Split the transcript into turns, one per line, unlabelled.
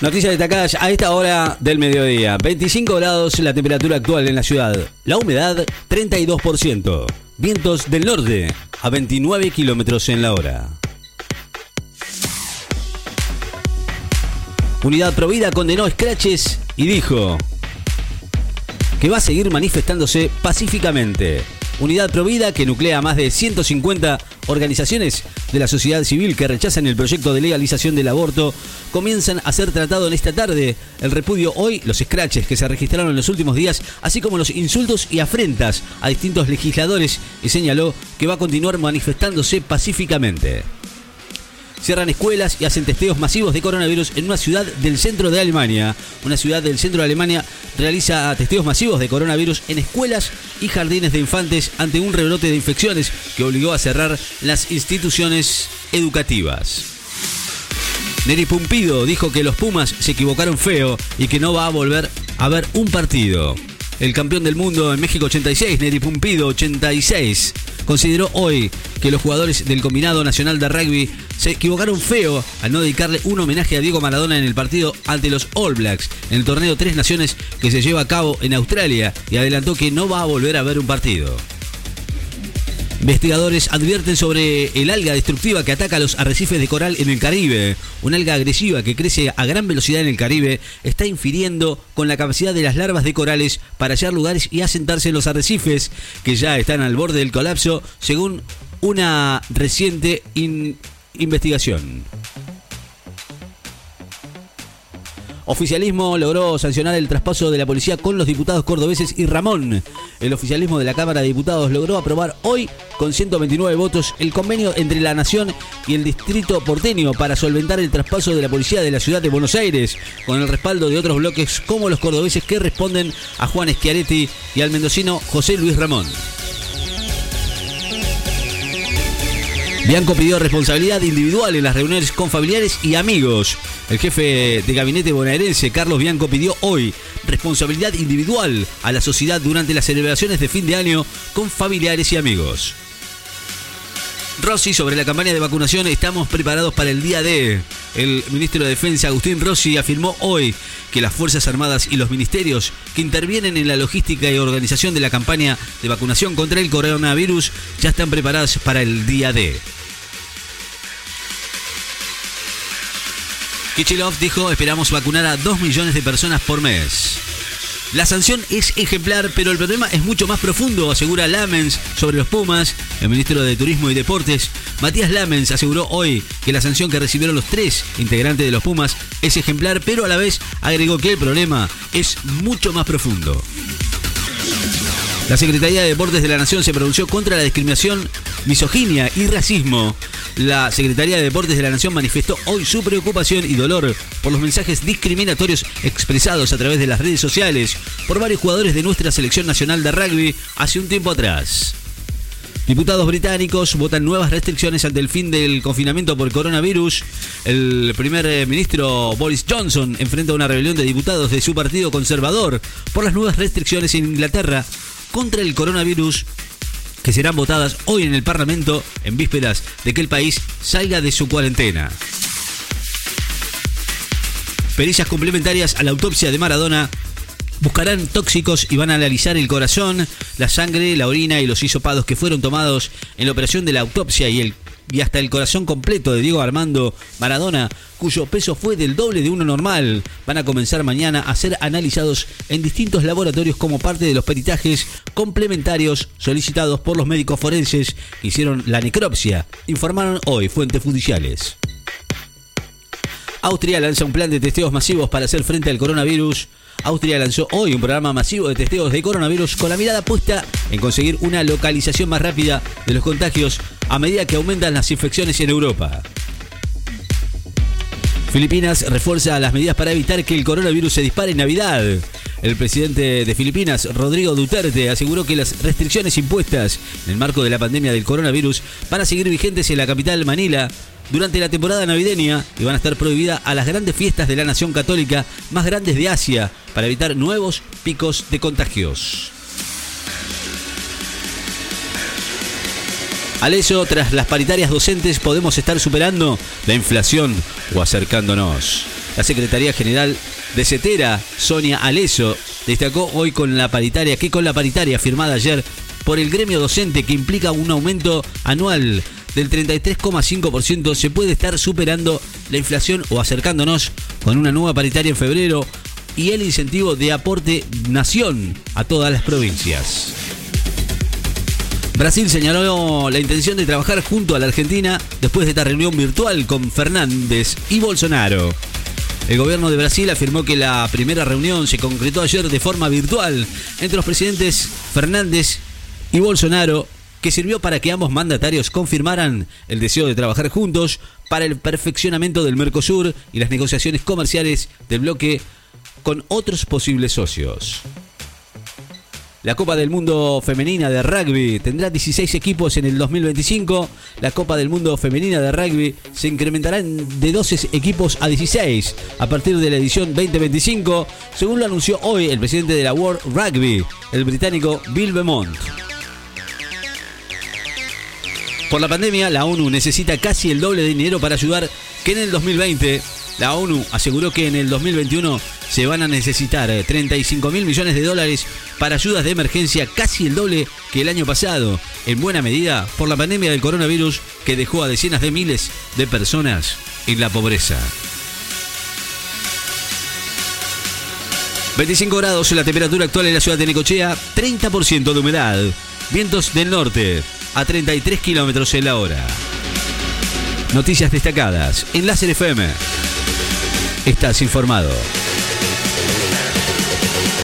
Noticias destacadas a esta hora del mediodía. 25 grados la temperatura actual en la ciudad. La humedad 32%. Vientos del norte a 29 kilómetros en la hora. Unidad Provida condenó escraches y dijo que va a seguir manifestándose pacíficamente. Unidad Provida, que nuclea a más de 150 organizaciones de la sociedad civil que rechazan el proyecto de legalización del aborto, comienzan a ser tratados en esta tarde. El repudio hoy, los escraches que se registraron en los últimos días, así como los insultos y afrentas a distintos legisladores, y señaló que va a continuar manifestándose pacíficamente cierran escuelas y hacen testeos masivos de coronavirus en una ciudad del centro de Alemania. Una ciudad del centro de Alemania realiza testeos masivos de coronavirus en escuelas y jardines de infantes ante un rebrote de infecciones que obligó a cerrar las instituciones educativas. Neri Pumpido dijo que los Pumas se equivocaron feo y que no va a volver a ver un partido. El campeón del mundo en México 86, Neri Pumpido 86, consideró hoy que los jugadores del combinado nacional de rugby se equivocaron feo al no dedicarle un homenaje a Diego Maradona en el partido ante los All Blacks en el torneo Tres Naciones que se lleva a cabo en Australia y adelantó que no va a volver a ver un partido. Investigadores advierten sobre el alga destructiva que ataca los arrecifes de coral en el Caribe. Una alga agresiva que crece a gran velocidad en el Caribe está infiriendo con la capacidad de las larvas de corales para hallar lugares y asentarse en los arrecifes que ya están al borde del colapso, según una reciente investigación. Oficialismo logró sancionar el traspaso de la policía con los diputados cordobeses y Ramón. El oficialismo de la Cámara de Diputados logró aprobar hoy con 129 votos el convenio entre la Nación y el Distrito porteño para solventar el traspaso de la policía de la ciudad de Buenos Aires, con el respaldo de otros bloques como los cordobeses que responden a Juan Schiaretti y al mendocino José Luis Ramón. Bianco pidió responsabilidad individual en las reuniones con familiares y amigos. El jefe de gabinete bonaerense, Carlos Bianco, pidió hoy responsabilidad individual a la sociedad durante las celebraciones de fin de año con familiares y amigos. Rossi, sobre la campaña de vacunación, estamos preparados para el día D. El ministro de Defensa, Agustín Rossi, afirmó hoy que las Fuerzas Armadas y los ministerios que intervienen en la logística y organización de la campaña de vacunación contra el coronavirus ya están preparadas para el día D. Kichilov dijo, esperamos vacunar a 2 millones de personas por mes. La sanción es ejemplar, pero el problema es mucho más profundo, asegura Lamens sobre los Pumas. El ministro de Turismo y Deportes, Matías Lamens, aseguró hoy que la sanción que recibieron los tres integrantes de los Pumas es ejemplar, pero a la vez agregó que el problema es mucho más profundo. La Secretaría de Deportes de la Nación se pronunció contra la discriminación, misoginia y racismo la Secretaría de Deportes de la Nación manifestó hoy su preocupación y dolor por los mensajes discriminatorios expresados a través de las redes sociales por varios jugadores de nuestra selección nacional de rugby hace un tiempo atrás. Diputados británicos votan nuevas restricciones ante el fin del confinamiento por coronavirus. El primer eh, ministro Boris Johnson enfrenta una rebelión de diputados de su partido conservador por las nuevas restricciones en Inglaterra contra el coronavirus que serán votadas hoy en el Parlamento en vísperas de que el país salga de su cuarentena. Pericias complementarias a la autopsia de Maradona buscarán tóxicos y van a analizar el corazón, la sangre, la orina y los hisopados que fueron tomados en la operación de la autopsia y el y hasta el corazón completo de Diego Armando Maradona, cuyo peso fue del doble de uno normal, van a comenzar mañana a ser analizados en distintos laboratorios como parte de los peritajes complementarios solicitados por los médicos forenses que hicieron la necropsia, informaron hoy fuentes judiciales. Austria lanza un plan de testeos masivos para hacer frente al coronavirus. Austria lanzó hoy un programa masivo de testeos de coronavirus con la mirada puesta en conseguir una localización más rápida de los contagios a medida que aumentan las infecciones en Europa. Filipinas refuerza las medidas para evitar que el coronavirus se dispare en Navidad. El presidente de Filipinas, Rodrigo Duterte, aseguró que las restricciones impuestas en el marco de la pandemia del coronavirus van a seguir vigentes en la capital Manila durante la temporada navideña y van a estar prohibidas a las grandes fiestas de la nación católica más grandes de Asia para evitar nuevos picos de contagios. Al eso, tras las paritarias docentes, podemos estar superando la inflación o acercándonos. La Secretaría General de CETERA, Sonia Aleso, destacó hoy con la paritaria que con la paritaria firmada ayer por el gremio docente que implica un aumento anual del 33,5% se puede estar superando la inflación o acercándonos con una nueva paritaria en febrero y el incentivo de aporte nación a todas las provincias. Brasil señaló la intención de trabajar junto a la Argentina después de esta reunión virtual con Fernández y Bolsonaro. El gobierno de Brasil afirmó que la primera reunión se concretó ayer de forma virtual entre los presidentes Fernández y Bolsonaro, que sirvió para que ambos mandatarios confirmaran el deseo de trabajar juntos para el perfeccionamiento del Mercosur y las negociaciones comerciales del bloque con otros posibles socios. La Copa del Mundo Femenina de Rugby tendrá 16 equipos en el 2025. La Copa del Mundo Femenina de Rugby se incrementará de 12 equipos a 16 a partir de la edición 2025, según lo anunció hoy el presidente de la World Rugby, el británico Bill Beaumont. Por la pandemia, la ONU necesita casi el doble de dinero para ayudar que en el 2020 la ONU aseguró que en el 2021 se van a necesitar 35 eh, mil millones de dólares para ayudas de emergencia, casi el doble que el año pasado, en buena medida por la pandemia del coronavirus que dejó a decenas de miles de personas en la pobreza. 25 grados la temperatura actual en la ciudad de Necochea, 30% de humedad, vientos del norte a 33 kilómetros en la hora. Noticias destacadas en Láser FM. Estás informado.